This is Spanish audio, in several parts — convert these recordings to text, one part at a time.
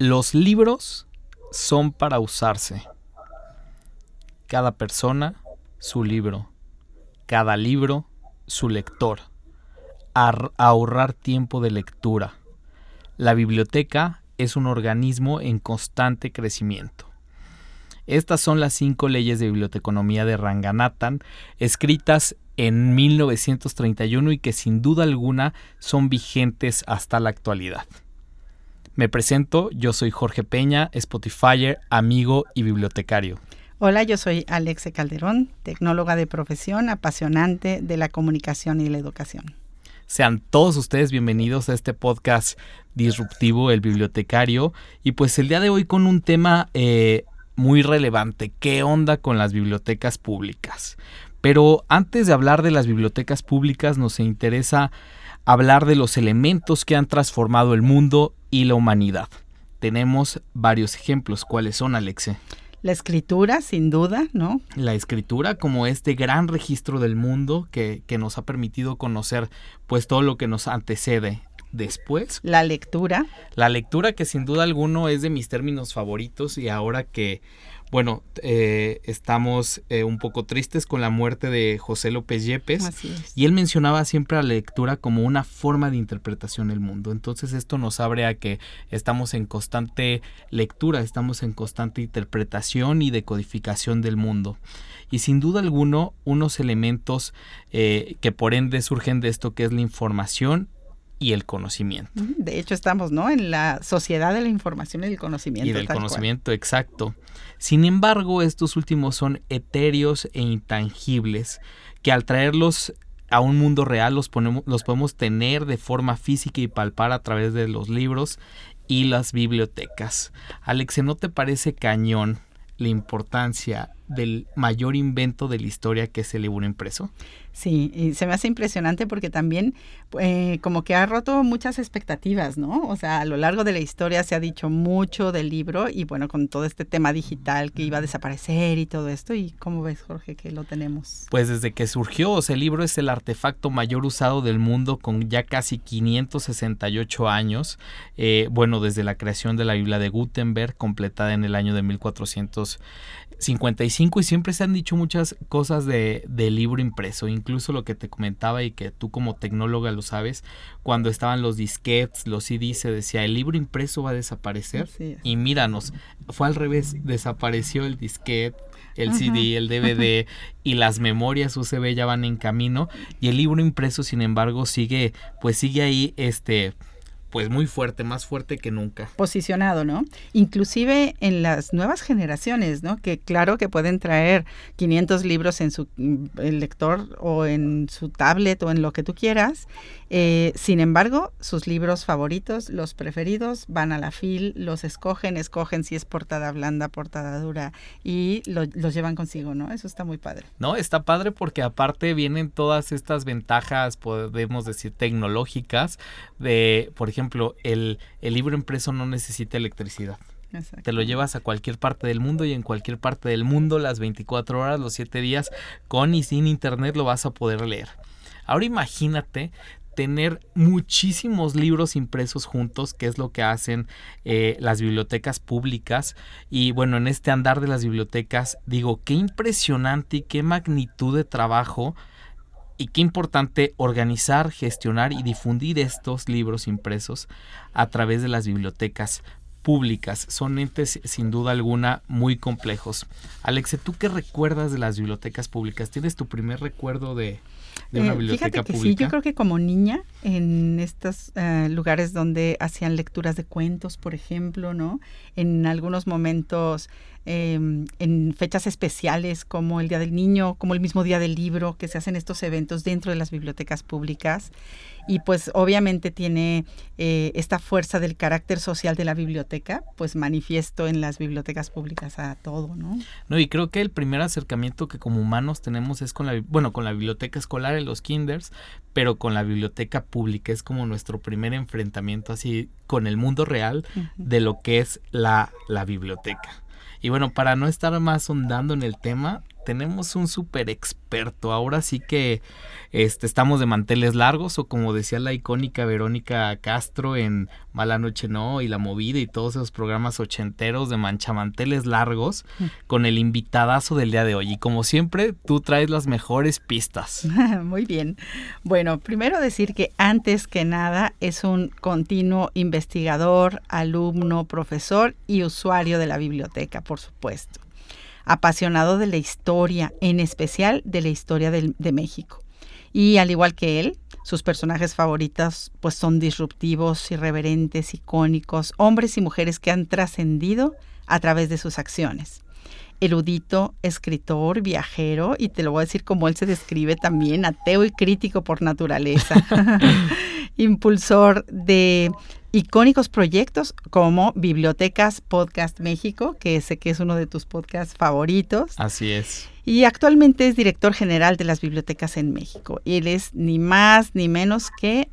Los libros son para usarse. Cada persona, su libro. Cada libro, su lector. ahorrar tiempo de lectura. La biblioteca es un organismo en constante crecimiento. Estas son las cinco leyes de biblioteconomía de Ranganathan, escritas en 1931 y que sin duda alguna son vigentes hasta la actualidad. Me presento, yo soy Jorge Peña, Spotifyer, amigo y bibliotecario. Hola, yo soy Alexe Calderón, tecnóloga de profesión, apasionante de la comunicación y la educación. Sean todos ustedes bienvenidos a este podcast disruptivo, el bibliotecario, y pues el día de hoy con un tema eh, muy relevante. ¿Qué onda con las bibliotecas públicas? Pero antes de hablar de las bibliotecas públicas nos interesa hablar de los elementos que han transformado el mundo y la humanidad. Tenemos varios ejemplos. ¿Cuáles son, Alexe? La escritura, sin duda, ¿no? La escritura como este gran registro del mundo que, que nos ha permitido conocer pues todo lo que nos antecede después. La lectura. La lectura que sin duda alguno es de mis términos favoritos y ahora que, bueno, eh, estamos eh, un poco tristes con la muerte de José López Yepes. Y él mencionaba siempre a la lectura como una forma de interpretación del mundo. Entonces esto nos abre a que estamos en constante lectura, estamos en constante interpretación y decodificación del mundo. Y sin duda alguno, unos elementos eh, que por ende surgen de esto que es la información y el conocimiento. De hecho, estamos, ¿no? En la sociedad de la información y el conocimiento. Y del conocimiento, exacto. Sin embargo, estos últimos son etéreos e intangibles, que al traerlos a un mundo real los, ponemos, los podemos tener de forma física y palpar a través de los libros y las bibliotecas. Alex, ¿no te parece cañón la importancia del mayor invento de la historia que es el libro impreso? Sí, y se me hace impresionante porque también eh, como que ha roto muchas expectativas, ¿no? O sea, a lo largo de la historia se ha dicho mucho del libro y bueno, con todo este tema digital que iba a desaparecer y todo esto, ¿y cómo ves, Jorge, que lo tenemos? Pues desde que surgió, o sea, el libro es el artefacto mayor usado del mundo con ya casi 568 años, eh, bueno, desde la creación de la Biblia de Gutenberg, completada en el año de 1455 y siempre se han dicho muchas cosas de, del libro impreso, incluso lo que te comentaba y que tú como tecnóloga lo sabes, cuando estaban los disquetes, los CDs, se decía, el libro impreso va a desaparecer. Y míranos, fue al revés, desapareció el disquete, el CD, el DVD y las memorias USB ya van en camino y el libro impreso, sin embargo, sigue, pues sigue ahí, este pues muy fuerte, más fuerte que nunca. Posicionado, ¿no? Inclusive en las nuevas generaciones, ¿no? Que claro que pueden traer 500 libros en su mm, lector o en su tablet o en lo que tú quieras. Eh, sin embargo, sus libros favoritos, los preferidos, van a la fil, los escogen, escogen si es portada blanda, portada dura y los llevan consigo, ¿no? Eso está muy padre. No, está padre porque aparte vienen todas estas ventajas, podemos decir, tecnológicas de, por ejemplo, ejemplo, el, libro impreso no necesita electricidad. Te lo llevas a cualquier parte del mundo y en cualquier parte del mundo las 24 horas, los 7 días, con y sin internet lo vas a poder leer. Ahora imagínate tener muchísimos libros impresos juntos, que es lo que hacen eh, las bibliotecas públicas. Y bueno, en este andar de las bibliotecas, digo, qué impresionante y qué magnitud de trabajo y qué importante organizar, gestionar y difundir estos libros impresos a través de las bibliotecas públicas. Son entes sin duda alguna muy complejos. Alexe, ¿tú qué recuerdas de las bibliotecas públicas? ¿Tienes tu primer recuerdo de, una eh, biblioteca fíjate que Sí, yo creo que como niña en estos eh, lugares donde hacían lecturas de cuentos, por ejemplo, ¿no? En algunos momentos em, en fechas especiales como el Día del Niño, como el mismo Día del Libro, que se hacen estos eventos dentro de las bibliotecas públicas y pues obviamente tiene eh, esta fuerza del carácter social de la biblioteca, pues manifiesto en las bibliotecas públicas a todo, ¿no? No, y creo que el primer acercamiento que como humanos tenemos es con la, bueno, con la biblioteca escolar en los kinders, pero con la biblioteca pública es como nuestro primer enfrentamiento así con el mundo real de lo que es la, la biblioteca. Y bueno, para no estar más ondando en el tema, tenemos un súper experto. Ahora sí que este, estamos de manteles largos o como decía la icónica Verónica Castro en Mala Noche No y La Movida y todos esos programas ochenteros de manchamanteles largos mm. con el invitadazo del día de hoy. Y como siempre, tú traes las mejores pistas. Muy bien. Bueno, primero decir que antes que nada es un continuo investigador, alumno, profesor y usuario de la biblioteca, por supuesto apasionado de la historia, en especial de la historia de, México. Y al igual que él, sus personajes favoritos pues son disruptivos, irreverentes, icónicos, hombres y mujeres que han trascendido a través de sus acciones. Erudito, escritor, viajero, y te lo voy a decir como él se describe también, ateo y crítico por naturaleza. Impulsor de icónicos proyectos como Bibliotecas Podcast México, que sé que es uno de tus podcasts favoritos. Así es. Y actualmente es director general de las bibliotecas en México. Y él es ni más ni menos que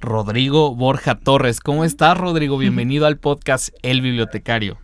Rodrigo Borja Torres. ¿Cómo estás, Rodrigo? Bienvenido al podcast El Bibliotecario.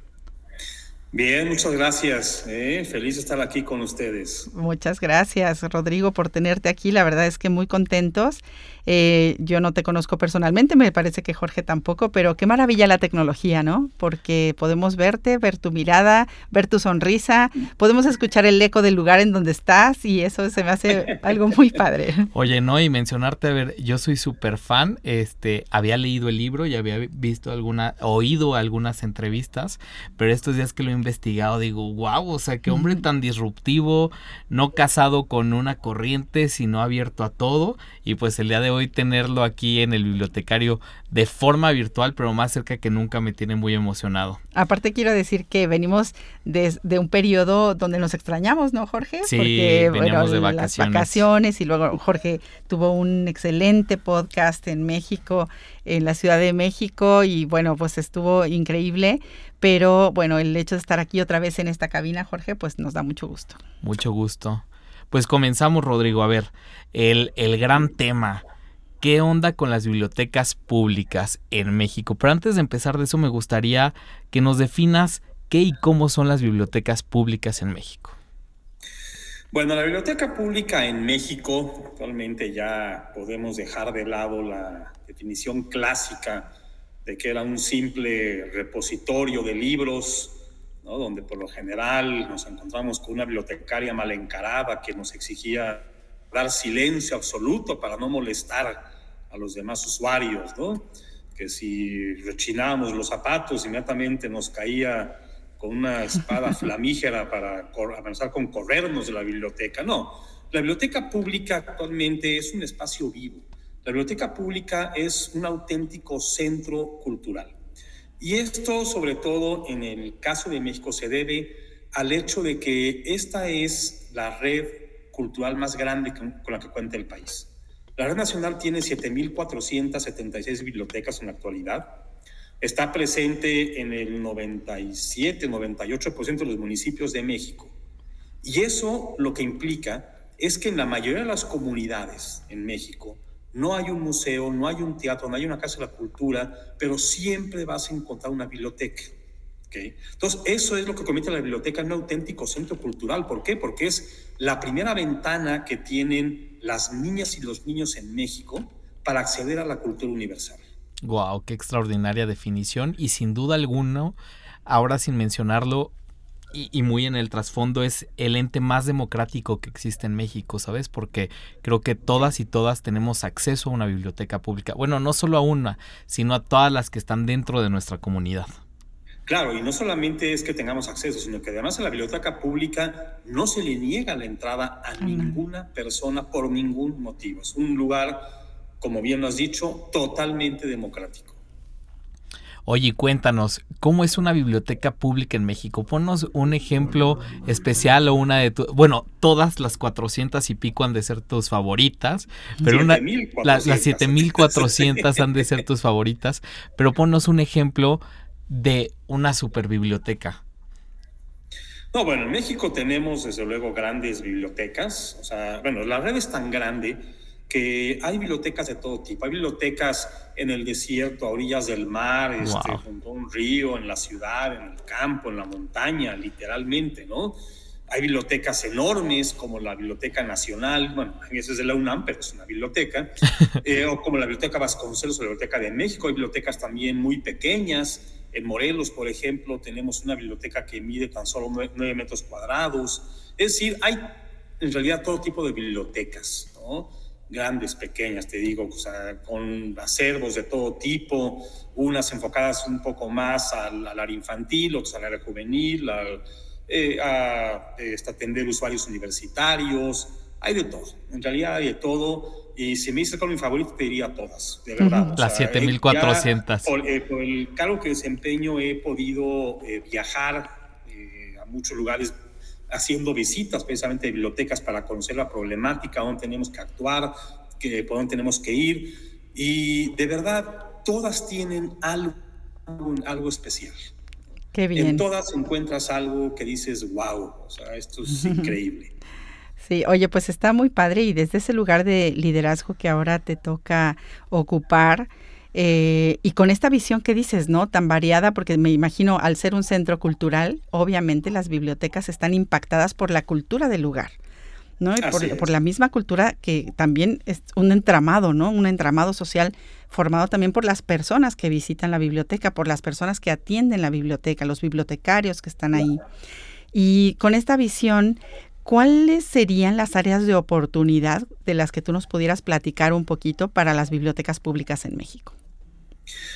Bien, muchas gracias. Eh, feliz de estar aquí con ustedes. Muchas gracias, Rodrigo, por tenerte aquí. La verdad es que muy contentos. Eh, yo no te conozco personalmente, me parece que Jorge tampoco, pero qué maravilla la tecnología, ¿no? Porque podemos verte, ver tu mirada, ver tu sonrisa, podemos escuchar el eco del lugar en donde estás y eso se me hace algo muy padre. Oye, no, y mencionarte, a ver, yo soy súper fan, este, había leído el libro y había visto alguna, oído algunas entrevistas, pero estos días que lo investigado digo, wow, o sea, qué hombre tan disruptivo, no casado con una corriente, sino abierto a todo, y pues el día de hoy tenerlo aquí en el bibliotecario de forma virtual, pero más cerca que nunca me tiene muy emocionado. Aparte quiero decir que venimos de, un periodo donde nos extrañamos, ¿no, Jorge? Sí, Porque, veníamos de vacaciones. Las vacaciones y luego Jorge tuvo un excelente podcast en México, en la Ciudad de México y bueno, pues estuvo increíble, pero bueno, el hecho de estar aquí otra vez en esta cabina, Jorge, pues nos da mucho gusto. Mucho gusto. Pues comenzamos, Rodrigo. A ver, el, el gran tema qué onda con las bibliotecas públicas en México. Pero antes de empezar de eso me gustaría que nos definas qué y cómo son las bibliotecas públicas en México. Bueno, la biblioteca pública en México, actualmente ya podemos dejar de lado la definición clásica de que era un simple repositorio de libros, donde por lo general nos encontramos con una bibliotecaria mal encarada que nos exigía dar silencio absoluto para no molestar a los demás usuarios, ¿no? Que si rechinábamos los zapatos, inmediatamente nos caía con una espada flamígera para avanzar con corrernos de la biblioteca. No, la biblioteca pública actualmente es un espacio vivo. La biblioteca pública es un auténtico centro cultural. Y esto, sobre todo en el caso de México, se debe al hecho de que esta es la red cultural más grande con la que cuenta el país. La Red Nacional tiene 7.476 bibliotecas en la actualidad. Está presente en el 97, 98% de los municipios de México. Y eso lo que implica es que en la mayoría de las comunidades en México no hay un museo, no hay un teatro, no hay una casa de la cultura, pero siempre vas a encontrar una biblioteca. Entonces, eso es lo que convierte a la biblioteca en un auténtico centro cultural. ¿Por qué? Porque es la primera ventana que tienen las niñas y los niños en México para acceder a la cultura universal. Wow, qué extraordinaria definición y sin duda alguna, ahora sin mencionarlo y, muy en el trasfondo es el ente más democrático que existe en México, ¿sabes? Porque creo que todas y todas tenemos acceso a una biblioteca pública. Bueno, no solo a una, sino a todas las que están dentro de nuestra comunidad. Claro, y no solamente es que tengamos acceso, sino que además a la biblioteca pública no se le niega la entrada a ninguna persona por ningún motivo. Es un lugar, como bien lo has dicho, totalmente democrático. Oye, cuéntanos, ¿cómo es una biblioteca pública en México? Ponnos un ejemplo especial o una de tu, bueno, todas las 400 y pico han de ser tus favoritas, pero una, las 7400 han de ser tus favoritas, pero ponnos un ejemplo de una super biblioteca. No, bueno, en México tenemos desde luego grandes bibliotecas, o sea, bueno, la red es tan grande que hay bibliotecas de todo tipo. Hay bibliotecas en el desierto, a orillas del mar, este, junto a un río, en la ciudad, en el campo, en la montaña, literalmente, ¿no? Hay bibliotecas enormes como la Biblioteca Nacional, bueno, esa es de la UNAM, pero es una biblioteca, eh, o como la Biblioteca Vasconcelos o la Biblioteca de México. Hay bibliotecas también muy pequeñas. En Morelos, por ejemplo, tenemos una biblioteca que mide tan solo 9 metros cuadrados. Es decir, hay en realidad todo tipo de bibliotecas, ¿no? Grandes, pequeñas, te digo, o sea, con acervos de todo tipo, unas enfocadas un poco más al, área infantil, otras al área juvenil, eh, a este, atender usuarios universitarios, hay de todo, en realidad hay de todo, y si me dice con mi favorito, te diría todas, de verdad. Las 7400. Por, eh, por, el cargo que desempeño he podido eh, viajar a muchos lugares haciendo visitas precisamente de bibliotecas para conocer la problemática, dónde tenemos que actuar, que, por dónde tenemos que ir. Y de verdad, todas tienen algo, algo especial. Qué bien. En todas encuentras algo que dices, wow, o sea, esto es increíble. Sí, oye, pues está muy padre y desde ese lugar de liderazgo que ahora te toca ocupar, eh, y con esta visión que dices, ¿no? Tan variada, porque me imagino al ser un centro cultural, obviamente las bibliotecas están impactadas por la cultura del lugar. ¿no? Y por, la misma cultura que también es un entramado, ¿no? Un entramado social formado también por las personas que visitan la biblioteca, por las personas que atienden la biblioteca, los bibliotecarios que están ahí. Y con esta visión, ¿cuáles serían las áreas de oportunidad de las que tú nos pudieras platicar un poquito para las bibliotecas públicas en México?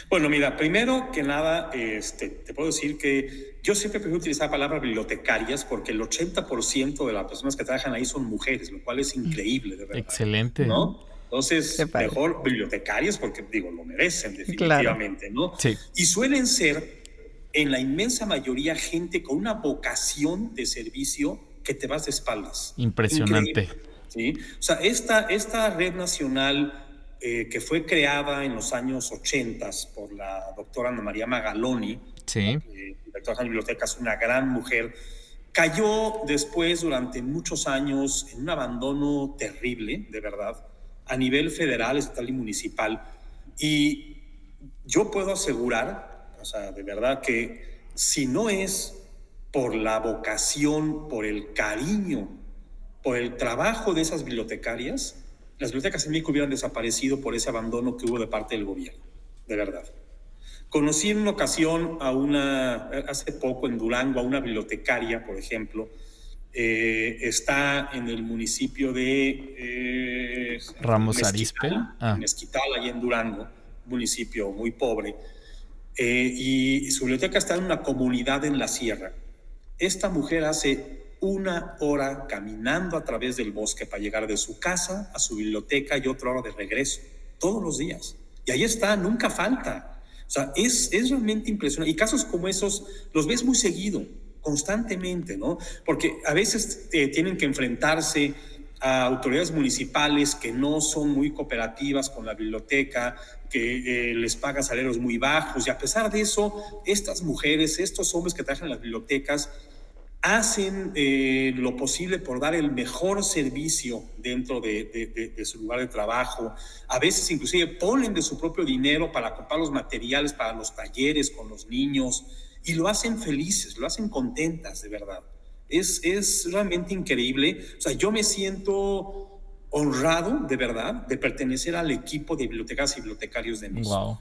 Bueno, mira, primero que nada, este, te puedo decir que yo siempre prefiero utilizar la palabra bibliotecarias porque el 80% de las personas que trabajan ahí son mujeres, lo cual es increíble, de verdad. Excelente. ¿No? Entonces, mejor bibliotecarias porque, digo, lo merecen definitivamente, ¿no? Sí. Y suelen ser, en la inmensa mayoría, gente con una vocación de servicio que te vas de espaldas. Impresionante. ¿sí? O sea, esta, esta red nacional eh, que fue creada en los años 80 por la doctora Ana María Magaloni, sí. directora de bibliotecas, una gran mujer, cayó después durante muchos años en un abandono terrible, de verdad, a nivel federal, estatal y municipal. Y yo puedo asegurar, o sea, de verdad que si no es por la vocación, por el cariño, por el trabajo de esas bibliotecarias, las bibliotecas en México hubieran desaparecido por ese abandono que hubo de parte del gobierno, de verdad. Conocí en una ocasión a una, hace poco en Durango, a una bibliotecaria, por ejemplo, eh, está en el municipio de eh, Ramos Arizpe, ah. en Esquital, allí en Durango, municipio muy pobre, eh, y su biblioteca está en una comunidad en la sierra. Esta mujer hace una hora caminando a través del bosque para llegar de su casa a su biblioteca y otra hora de regreso, todos los días. Y ahí está, nunca falta. O sea, es, es realmente impresionante. Y casos como esos los ves muy seguido, constantemente, ¿no? Porque a veces eh, tienen que enfrentarse a autoridades municipales que no son muy cooperativas con la biblioteca, que eh, les pagan salarios muy bajos, y a pesar de eso, estas mujeres, estos hombres que trabajan en las bibliotecas, hacen eh, lo posible por dar el mejor servicio dentro de, su lugar de trabajo. A veces inclusive ponen de su propio dinero para comprar los materiales para los talleres con los niños y lo hacen felices, lo hacen contentas, de verdad. Es, es realmente increíble. O sea, yo me siento honrado, de verdad, de pertenecer al equipo de bibliotecas y bibliotecarios de México.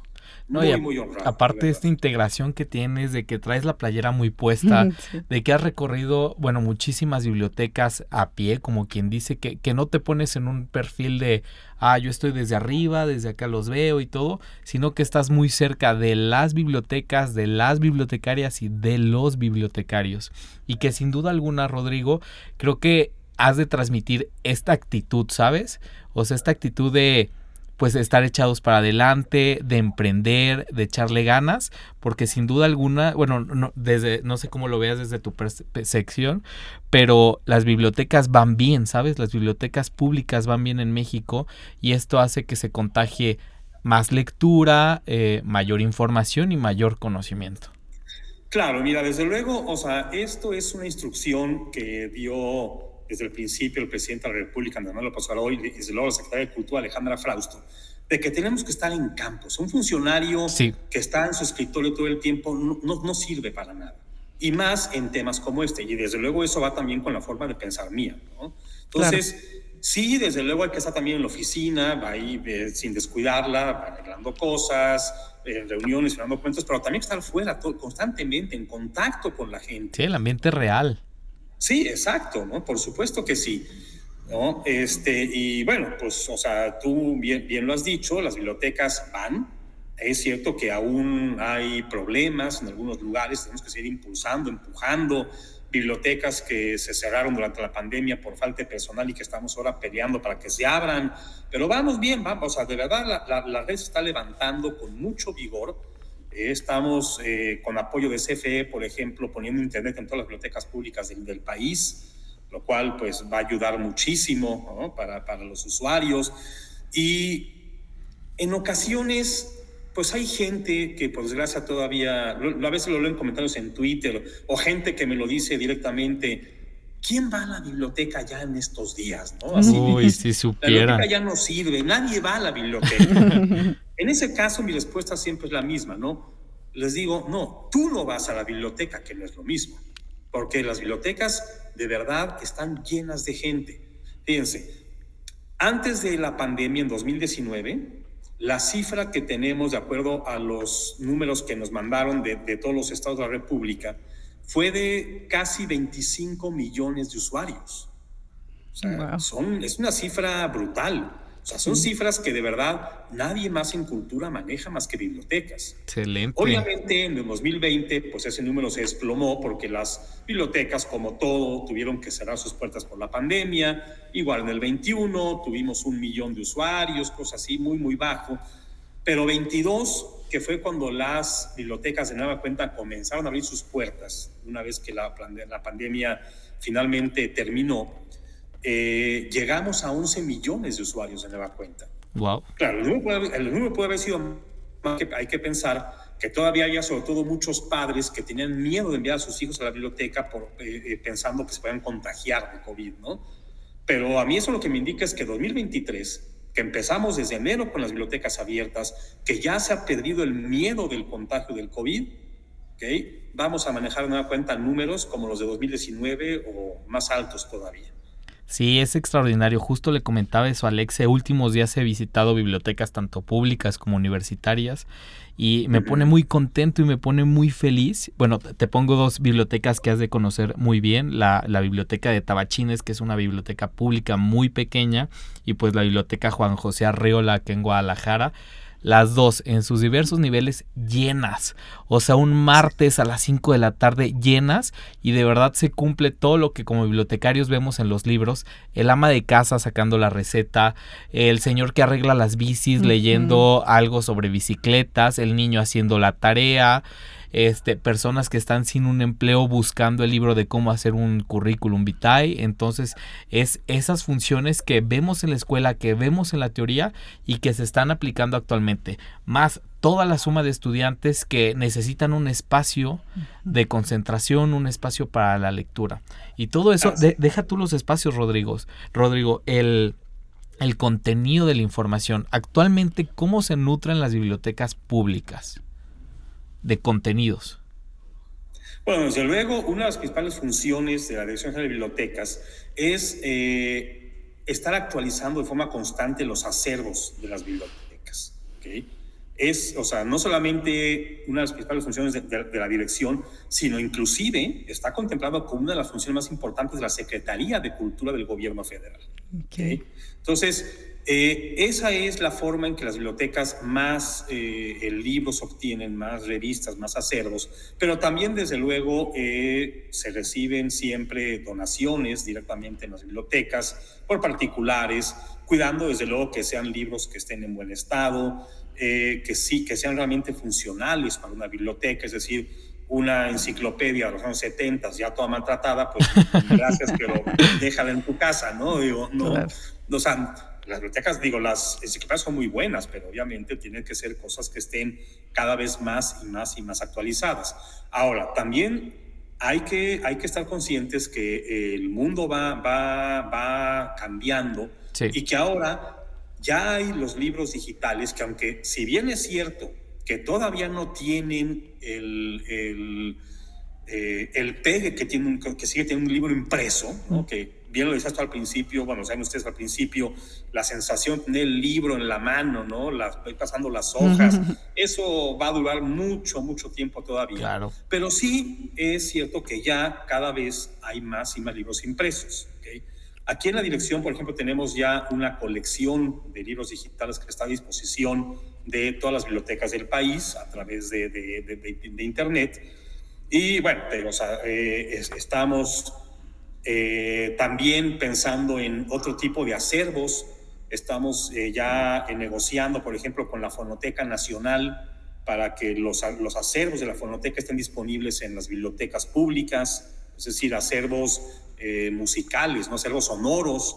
No, muy, honrado, aparte de esta integración que tienes, de que traes la playera muy puesta, de que has recorrido, bueno, muchísimas bibliotecas a pie, como quien dice, que, que no te pones en un perfil de, ah, yo estoy desde arriba, desde acá los veo y todo, sino que estás muy cerca de las bibliotecas, de las bibliotecarias y de los bibliotecarios. Y que sin duda alguna, Rodrigo, creo que has de transmitir esta actitud, ¿sabes? O sea, esta actitud de pues estar echados para adelante, de emprender, de echarle ganas, porque sin duda alguna, bueno, no, desde, no sé cómo lo veas desde tu percepción, pero las bibliotecas van bien, ¿sabes? Las bibliotecas públicas van bien en México y esto hace que se contagie más lectura, eh, mayor información y mayor conocimiento. Claro, mira, desde luego, o sea, esto es una instrucción que dio desde el principio el presidente de la República, Andrés Manuel López Obrador, y desde luego la secretaria de Cultura, Alejandra Frausto, de que tenemos que estar en campos. Un funcionario que está en su escritorio todo el tiempo no, no, sirve para nada. Y más en temas como este. Y desde luego eso va también con la forma de pensar mía. ¿no? Entonces, sí, desde luego hay que estar también en la oficina, va ahí eh, sin descuidarla, arreglando cosas, en reuniones, firmando cuentos, pero también estar fuera constantemente, en contacto con la gente. Sí, el ambiente real. Sí, exacto, ¿no? Por supuesto que sí. ¿no? Este, y bueno, pues, o sea, tú bien, bien lo has dicho, las bibliotecas van. Es cierto que aún hay problemas en algunos lugares, tenemos que seguir impulsando, empujando bibliotecas que se cerraron durante la pandemia por falta de personal y que estamos ahora peleando para que se abran. Pero vamos bien, vamos, o sea, de verdad la, la, red se está levantando con mucho vigor estamos eh, con apoyo de CFE, por ejemplo, poniendo Internet en todas las bibliotecas públicas del, país, lo cual pues va a ayudar muchísimo para, para los usuarios. Y en ocasiones pues hay gente que por desgracia todavía, a veces lo leo en comentarios en Twitter, o gente que me lo dice directamente, ¿quién va a la biblioteca ya en estos días? ¿no? Uy, si supiera. La biblioteca ya no sirve, nadie va a la biblioteca. En ese caso, mi respuesta siempre es la misma, ¿no? Les digo, no, tú no vas a la biblioteca, que no es lo mismo, porque las bibliotecas de verdad están llenas de gente. Fíjense, antes de la pandemia en 2019, la cifra que tenemos de acuerdo a los números que nos mandaron de, todos los estados de la República fue de casi 25 millones de usuarios. O sea, son, es una cifra brutal. O sea, son cifras que de verdad nadie más en cultura maneja más que bibliotecas. Excelente. Obviamente en el 2020, pues ese número se desplomó porque las bibliotecas, como todo, tuvieron que cerrar sus puertas por la pandemia. Igual en el 21 tuvimos un millón de usuarios, cosas así, muy, muy bajo. Pero 22, que fue cuando las bibliotecas de nueva cuenta comenzaron a abrir sus puertas, una vez que la, la pandemia finalmente terminó, eh, llegamos a 11 millones de usuarios de nueva cuenta. Wow. Claro, el número puede, haber sido más que hay que pensar que todavía había sobre todo muchos padres que tenían miedo de enviar a sus hijos a la biblioteca por, eh, eh, pensando que se puedan contagiar de COVID, ¿no? Pero a mí eso lo que me indica es que 2023, que empezamos desde enero con las bibliotecas abiertas, que ya se ha perdido el miedo del contagio del COVID, ¿ok? Vamos a manejar de nueva cuenta números como los de 2019 o más altos todavía. Sí, es extraordinario. Justo le comentaba eso a Alexe. Últimos días he visitado bibliotecas tanto públicas como universitarias y me pone muy contento y me pone muy feliz. Bueno, te pongo dos bibliotecas que has de conocer muy bien. La, la biblioteca de Tabachines, que es una biblioteca pública muy pequeña, y pues la biblioteca Juan José Arreola, que en Guadalajara las dos en sus diversos niveles llenas. O sea, un martes a las 5 de la tarde llenas y de verdad se cumple todo lo que como bibliotecarios vemos en los libros. El ama de casa sacando la receta, el señor que arregla las bicis leyendo algo sobre bicicletas, el niño haciendo la tarea, este, personas que están sin un empleo buscando el libro de cómo hacer un currículum vitae. Entonces, es esas funciones que vemos en la escuela, que vemos en la teoría y que se están aplicando actualmente. Más toda la suma de estudiantes que necesitan un espacio de concentración, un espacio para la lectura. Y todo eso, deja tú los espacios, Rodrigo. Rodrigo, el, el contenido de la información. Actualmente, ¿cómo se nutren las bibliotecas públicas? De contenidos? Bueno, desde luego, una de las principales funciones de la Dirección General de Bibliotecas es eh, estar actualizando de forma constante los acervos de las bibliotecas. Es, o sea, no solamente una de las principales funciones de, la dirección, sino inclusive está contemplado como una de las funciones más importantes de la Secretaría de Cultura del Gobierno Federal. Entonces, Eh, esa es la forma en que las bibliotecas más eh, libros obtienen, más revistas, más acervos, pero también desde luego eh, se reciben siempre donaciones directamente en las bibliotecas por particulares, cuidando desde luego que sean libros que estén en buen estado, que sí, que sean realmente funcionales para una biblioteca, es decir, una enciclopedia de los años 70 ya toda maltratada, pues gracias, pero déjala en tu casa, ¿no? Digo, no, o sea, las bibliotecas, digo, las enciclopedias son muy buenas, pero obviamente tienen que ser cosas que estén cada vez más y más y más actualizadas. Ahora, también hay que, hay que estar conscientes que el mundo va, va, va cambiando y que ahora ya hay los libros digitales que aunque si bien es cierto que todavía no tienen el, el, eh, el pegue que, tiene un, que sigue teniendo un libro impreso, ¿no? que bien lo decías tú al principio, bueno, saben ustedes al principio, la sensación de tener el libro en la mano, ¿no? Las, pasando las hojas, eso va a durar mucho, mucho tiempo todavía. Claro. Pero sí es cierto que ya cada vez hay más y más libros impresos. Aquí en la dirección, por ejemplo, tenemos ya una colección de libros digitales que está a disposición de todas las bibliotecas del país a través de, de, de, Internet. Y bueno, o sea, eh, estamos eh, también pensando en otro tipo de acervos, estamos eh, ya eh, negociando, por ejemplo, con la Fonoteca Nacional para que los, los acervos de la Fonoteca estén disponibles en las bibliotecas públicas, es decir, acervos musicales, ¿no? acervos sonoros.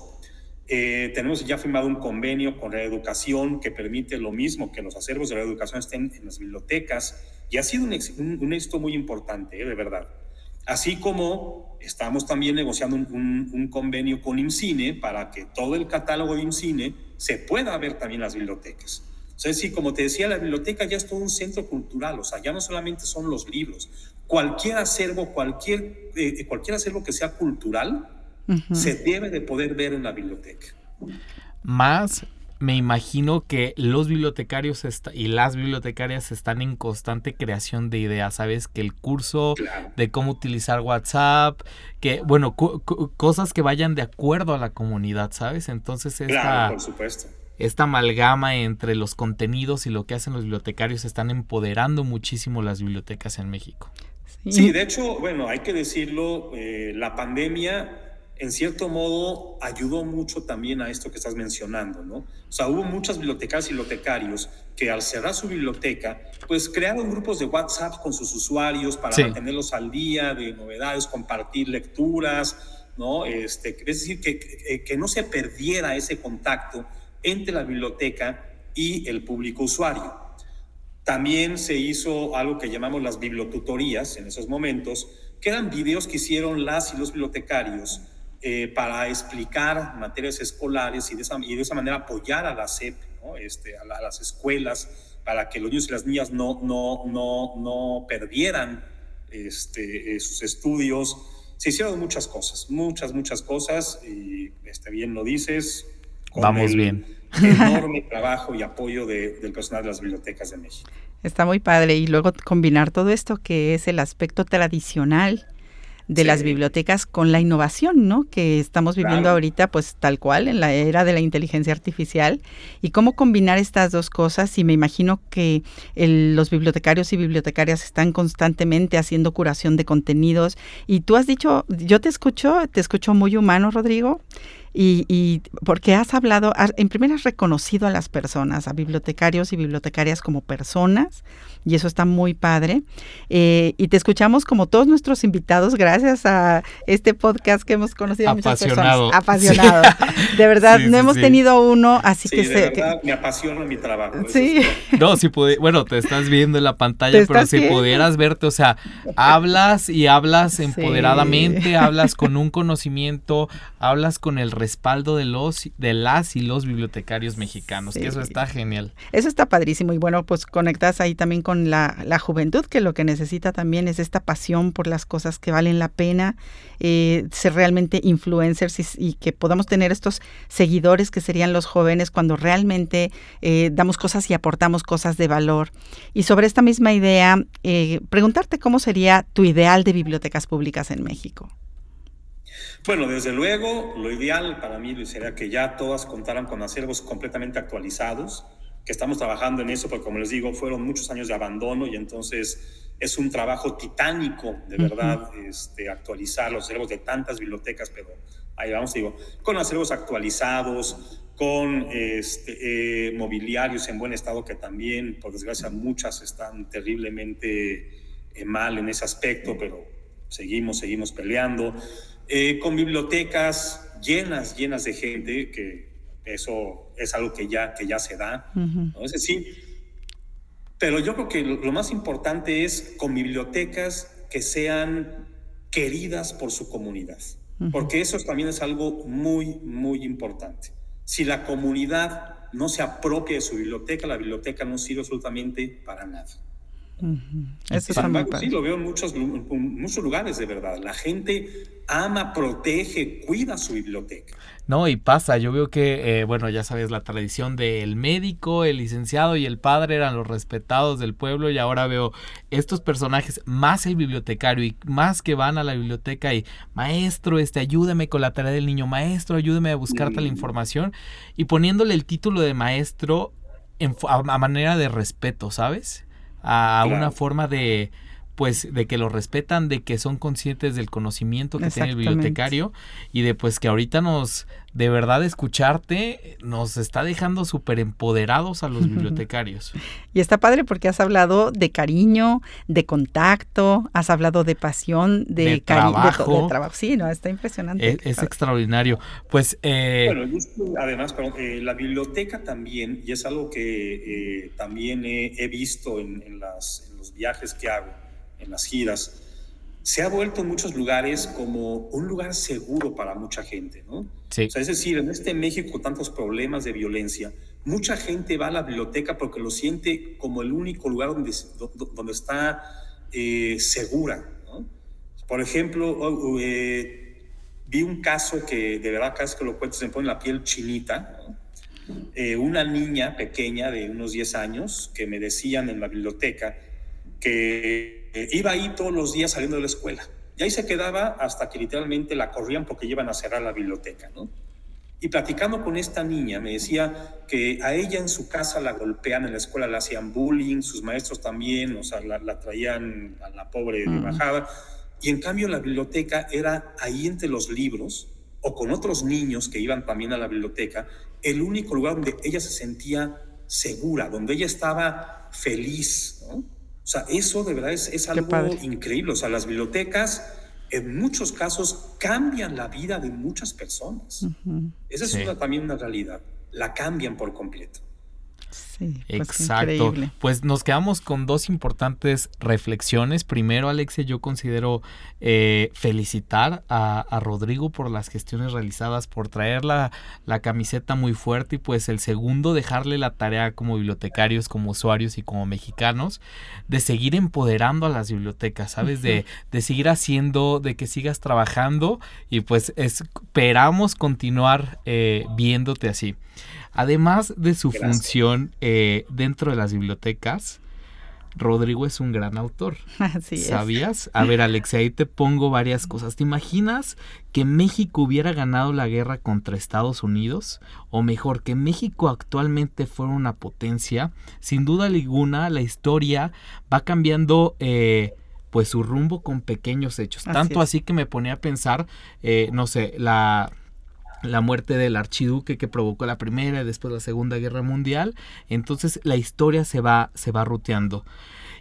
tenemos ya firmado un convenio con la educación que permite lo mismo, que los acervos de la educación estén en las bibliotecas, y ha sido un, un, un éxito muy importante, de verdad. Así como estamos también negociando un, convenio con IMCINE para que todo el catálogo de IMCINE se pueda ver también en las bibliotecas. O sea, sí, como te decía, la biblioteca ya es todo un centro cultural, o sea, ya no solamente son los libros. Cualquier acervo, cualquier, eh, cualquier acervo que sea cultural, se debe de poder ver en la biblioteca. Más me imagino que los bibliotecarios y las bibliotecarias están en constante creación de ideas, ¿sabes? Que el curso de cómo utilizar WhatsApp, que, bueno, cosas que vayan de acuerdo a la comunidad, ¿sabes? Entonces esta, por supuesto. esta amalgama entre los contenidos y lo que hacen los bibliotecarios están empoderando muchísimo las bibliotecas en México. Sí, de hecho, bueno, hay que decirlo, eh, la pandemia en cierto modo ayudó mucho también a esto que estás mencionando, ¿no? O sea, hubo muchas bibliotecarias y bibliotecarios que al cerrar su biblioteca, pues crearon grupos de WhatsApp con sus usuarios para mantenerlos al día de novedades, compartir lecturas, ¿no? Este, es decir, que, que no se perdiera ese contacto entre la biblioteca y el público usuario. También se hizo algo que llamamos las bibliotutorías en esos momentos, que eran videos que hicieron las y los bibliotecarios eh, para explicar materias escolares y de esa, y de esa manera apoyar a la SEP, este, a, las escuelas, para que los niños y las niñas no, no, no, no perdieran este, eh, sus estudios. Se hicieron muchas cosas, muchas, muchas cosas, y este, bien lo dices. Vamos bien. Enorme trabajo y apoyo del personal de las bibliotecas de México. Está muy padre. Y luego combinar todo esto que es el aspecto tradicional de las bibliotecas con la innovación, ¿no? Que estamos viviendo ahorita, pues tal cual, en la era de la inteligencia artificial. Y cómo combinar estas dos cosas. Y me imagino que los bibliotecarios y bibliotecarias están constantemente haciendo curación de contenidos. Y tú has dicho, yo te escucho, te escucho muy humano, Rodrigo. Y, y, porque has hablado, en primer has reconocido a las personas, a bibliotecarios y bibliotecarias como personas, y eso está muy padre. Eh, y te escuchamos como todos nuestros invitados, gracias a este podcast que hemos conocido a muchas personas. Apasionado. De verdad, no hemos tenido uno, así que, de verdad, me apasiona mi trabajo. Sí. No, si puede, bueno, te estás viendo en la pantalla, pero si pudieras verte, o sea, hablas y hablas empoderadamente, hablas con un conocimiento, hablas con el respaldo de los de las y los bibliotecarios mexicanos, que eso está genial. Eso está padrísimo y bueno, pues conectas ahí también con la, juventud, que lo que necesita también es esta pasión por las cosas que valen la pena, eh, ser realmente influencers y, que podamos tener estos seguidores que serían los jóvenes cuando realmente eh, damos cosas y aportamos cosas de valor. Y sobre esta misma idea, eh, preguntarte cómo sería tu ideal de bibliotecas públicas en México. Bueno, desde luego, lo ideal para mí sería que ya todas contaran con acervos completamente actualizados, que estamos trabajando en eso, porque como les digo, fueron muchos años de abandono y entonces es un trabajo titánico, de verdad, este, actualizar los acervos de tantas bibliotecas, pero ahí vamos, digo, con acervos actualizados, con este, eh, mobiliarios en buen estado, que también, por desgracia, muchas están terriblemente eh, mal en ese aspecto, pero seguimos, seguimos peleando. Eh, con bibliotecas llenas, llenas de gente, que eso es algo que ya, que ya se da. sí, pero yo creo que lo, más importante es con bibliotecas que sean queridas por su comunidad, porque eso también es algo muy, muy importante. Si la comunidad no se apropia de su biblioteca, la biblioteca no sirve absolutamente para nada. Eso sí, lo veo en muchos, muchos lugares de verdad. La gente ama, protege, cuida su biblioteca. No, y pasa, yo veo que, eh, bueno, ya sabes, la tradición del médico, el licenciado y el padre eran los respetados del pueblo y ahora veo estos personajes, más el bibliotecario y más que van a la biblioteca y, maestro, este, ayúdame con la tarea del niño, maestro, ayúdeme a buscar tal información y poniéndole el título de maestro en, a manera de respeto, ¿sabes? A una forma de pues de que lo respetan, de que son conscientes del conocimiento que tiene el bibliotecario y de pues que ahorita nos, de verdad escucharte, nos está dejando súper empoderados a los bibliotecarios. Y está padre porque has hablado de cariño, de contacto, has hablado de pasión, de, trabajo. De, trabajo. Sí, no, está impresionante. Es, extraordinario. Pues... Eh, bueno, además, eh, la biblioteca también, y es algo que eh, también he, visto en, en los viajes que hago, en las giras, se ha vuelto en muchos lugares como un lugar seguro para mucha gente, ¿no? Sí. es decir, en este México con tantos problemas de violencia, mucha gente va a la biblioteca porque lo siente como el único lugar donde, donde está eh, segura, ¿no? Por ejemplo, eh, vi un caso que de verdad cada vez que lo cuento se me pone la piel chinita, eh, una niña pequeña de unos 10 años que me decían en la biblioteca que eh, iba ahí todos los días saliendo de la escuela. Y ahí se quedaba hasta que literalmente la corrían porque iban a cerrar la biblioteca, ¿no? Y platicando con esta niña, me decía que a ella en su casa la golpean, en la escuela la hacían bullying, sus maestros también, o sea, la, traían a la pobre de bajada. Y en cambio la biblioteca era ahí entre los libros, o con otros niños que iban también a la biblioteca, el único lugar donde ella se sentía segura, donde ella estaba feliz, ¿no? O sea, eso de verdad es, algo increíble. O sea, las bibliotecas en muchos casos cambian la vida de muchas personas. Esa es también una realidad. La cambian por completo. Sí, pues Exacto. Pues nos quedamos con dos importantes reflexiones. Primero, Alexia, yo considero eh, felicitar a, Rodrigo por las gestiones realizadas, por traer la, camiseta muy fuerte y pues el segundo, dejarle la tarea como bibliotecarios, como usuarios y como mexicanos, de seguir empoderando a las bibliotecas, ¿sabes? de, de seguir haciendo, de que sigas trabajando y pues esperamos continuar eh, viéndote así. Además de su función eh, dentro de las bibliotecas, Rodrigo es un gran autor. Así ¿Sabías? A ver, Alexia, ahí te pongo varias cosas. ¿Te imaginas que México hubiera ganado la guerra contra Estados Unidos? O mejor, que México actualmente fuera una potencia. Sin duda alguna, la historia va cambiando. Eh, pues su rumbo con pequeños hechos. Tanto así que me ponía a pensar, eh, no sé, la la muerte del archiduque que provocó la primera y después la segunda guerra mundial. Entonces la historia se va se va ruteando.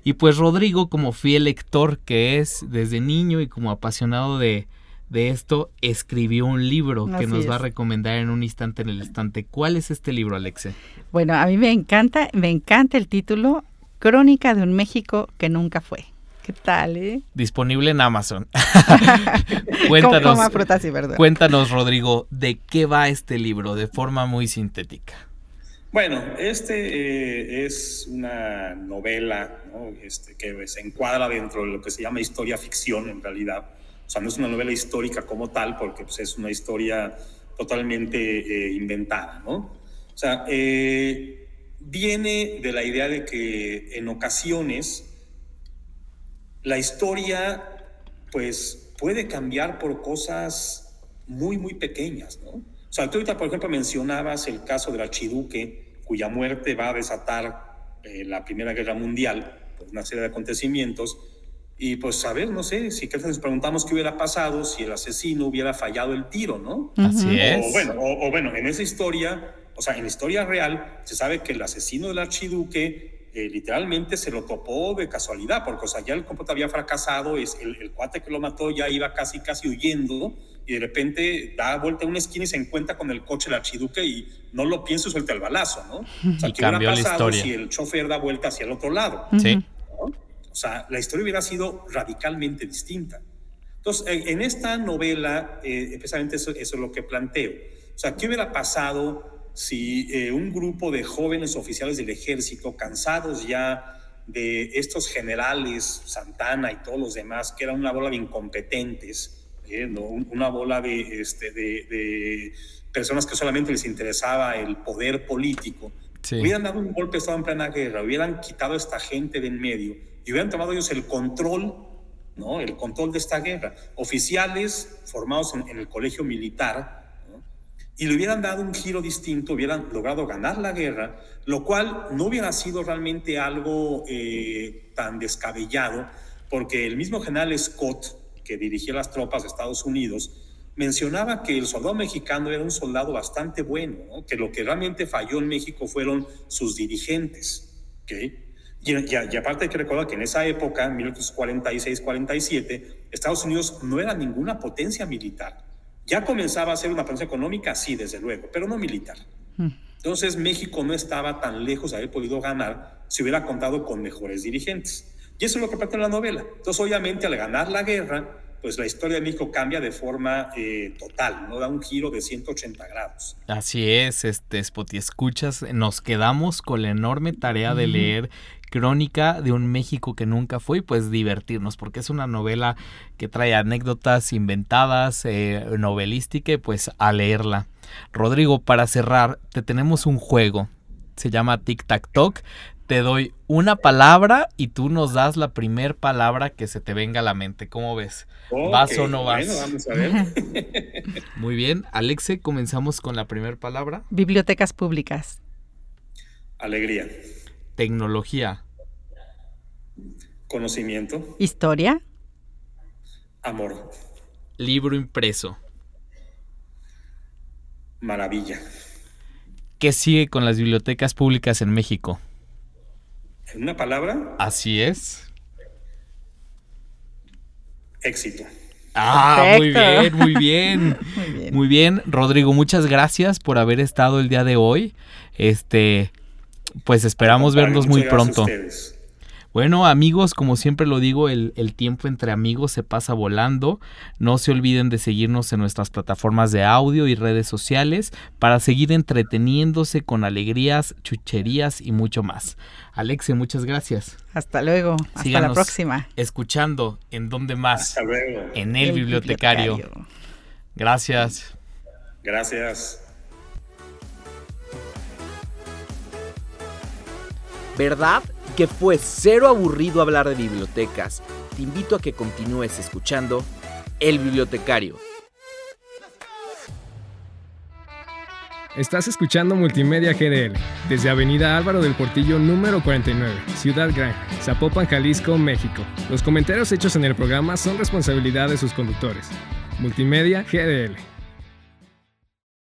Y pues Rodrigo como fiel lector que es desde niño y como apasionado de, de esto escribió un libro que nos va a recomendar en un instante en el estante. Cuál es este libro Alexe bueno a mí me encanta me encanta el título Crónica de un México que nunca fue ¿Qué tal, eh? Disponible en Amazon. cuéntanos, cuéntanos, Rodrigo, ¿de qué va este libro de forma muy sintética? Bueno, este eh, es una novela este, que se encuadra dentro de lo que se llama historia ficción en realidad. O sea, no es una novela histórica como tal, porque pues, es una historia totalmente eh, inventada, ¿no? O sea, eh, viene de la idea de que en ocasiones la historia, pues puede cambiar por cosas muy, muy pequeñas, ¿no? O sea, tú ahorita, por ejemplo, mencionabas el caso del archiduque, cuya muerte va a desatar eh, la Primera Guerra Mundial por una serie de acontecimientos. Y pues, a ver, no sé, si nos preguntamos qué hubiera pasado si el asesino hubiera fallado el tiro, ¿no? Así es. O bueno, o, bueno, en esa historia, o sea, en la historia real, se sabe que el asesino del archiduque eh, literalmente se lo topó de casualidad, porque o sea, ya el complot había fracasado, es el, el, cuate que lo mató ya iba casi, casi huyendo, y de repente da vuelta a una esquina y se encuentra con el coche del archiduque y no lo piensa y suelta el balazo, ¿no? O sea, ¿qué hubiera pasado si el chofer da vuelta hacia el otro lado? Sí. O sea, la historia hubiera sido radicalmente distinta. Entonces, en esta novela, eh, precisamente eso, eso, es lo que planteo. O sea, ¿qué hubiera pasado si eh, un grupo de jóvenes oficiales del ejército, cansados ya de estos generales, Santana y todos los demás, que eran una bola de incompetentes, ¿eh? una bola de, este, de, personas que solamente les interesaba el poder político, hubieran dado un golpe de Estado en plena guerra, hubieran quitado a esta gente de en medio y hubieran tomado ellos el control, ¿no? el control de esta guerra. Oficiales formados en el colegio militar, y le hubieran dado un giro distinto, hubieran logrado ganar la guerra, lo cual no hubiera sido realmente algo eh, tan descabellado, porque el mismo general Scott, que dirigía las tropas de Estados Unidos, mencionaba que el soldado mexicano era un soldado bastante bueno, que lo que realmente falló en México fueron sus dirigentes. ¿okay? Y, aparte hay que recordar que en esa época, en 1946-47, Estados Unidos no era ninguna potencia militar ya comenzaba a ser una potencia económica, sí, desde luego, pero no militar. Hmm. Entonces México no estaba tan lejos de haber podido ganar si hubiera contado con mejores dirigentes. Y eso es lo que plantea la novela. Entonces, obviamente, al ganar la guerra, pues la historia de México cambia de forma eh, total, ¿no? Da un giro de 180 grados. Así es, este, Spoti, escuchas, nos quedamos con la enorme tarea de leer crónica de un México que nunca fue y pues divertirnos, porque es una novela que trae anécdotas inventadas, eh, novelística y pues a leerla. Rodrigo, para cerrar, te tenemos un juego, se llama Tic Tac Toc. Te doy una palabra y tú nos das la primer palabra que se te venga a la mente. ¿Cómo ves? ¿Vas o no vas? vamos a ver. Muy bien. Alexe, comenzamos con la primera palabra. Bibliotecas públicas. Alegría. Tecnología. Conocimiento. Historia. Amor. Libro impreso. Maravilla. ¿Qué sigue con las bibliotecas públicas en México? ¿En una palabra? Así es. Éxito. Ah, muy bien, muy bien, muy bien. Muy bien, Rodrigo, muchas gracias por haber estado el día de hoy. Este, pues esperamos vernos muy pronto. Bueno amigos, como siempre lo digo, el, tiempo entre amigos se pasa volando. No se olviden de seguirnos en nuestras plataformas de audio y redes sociales para seguir entreteniéndose con alegrías, chucherías y mucho más. Alexe, muchas gracias. Hasta luego. Hasta la próxima. Escuchando en donde más. Hasta luego. En el, bibliotecario. Gracias. Gracias. ¿Verdad que fue cero aburrido hablar de bibliotecas? Te invito a que continúes escuchando El Bibliotecario. Estás escuchando Multimedia GDL desde Avenida Álvaro del Portillo número 49, Ciudad Gran, Zapopan, Jalisco, México. Los comentarios hechos en el programa son responsabilidad de sus conductores. Multimedia GDL.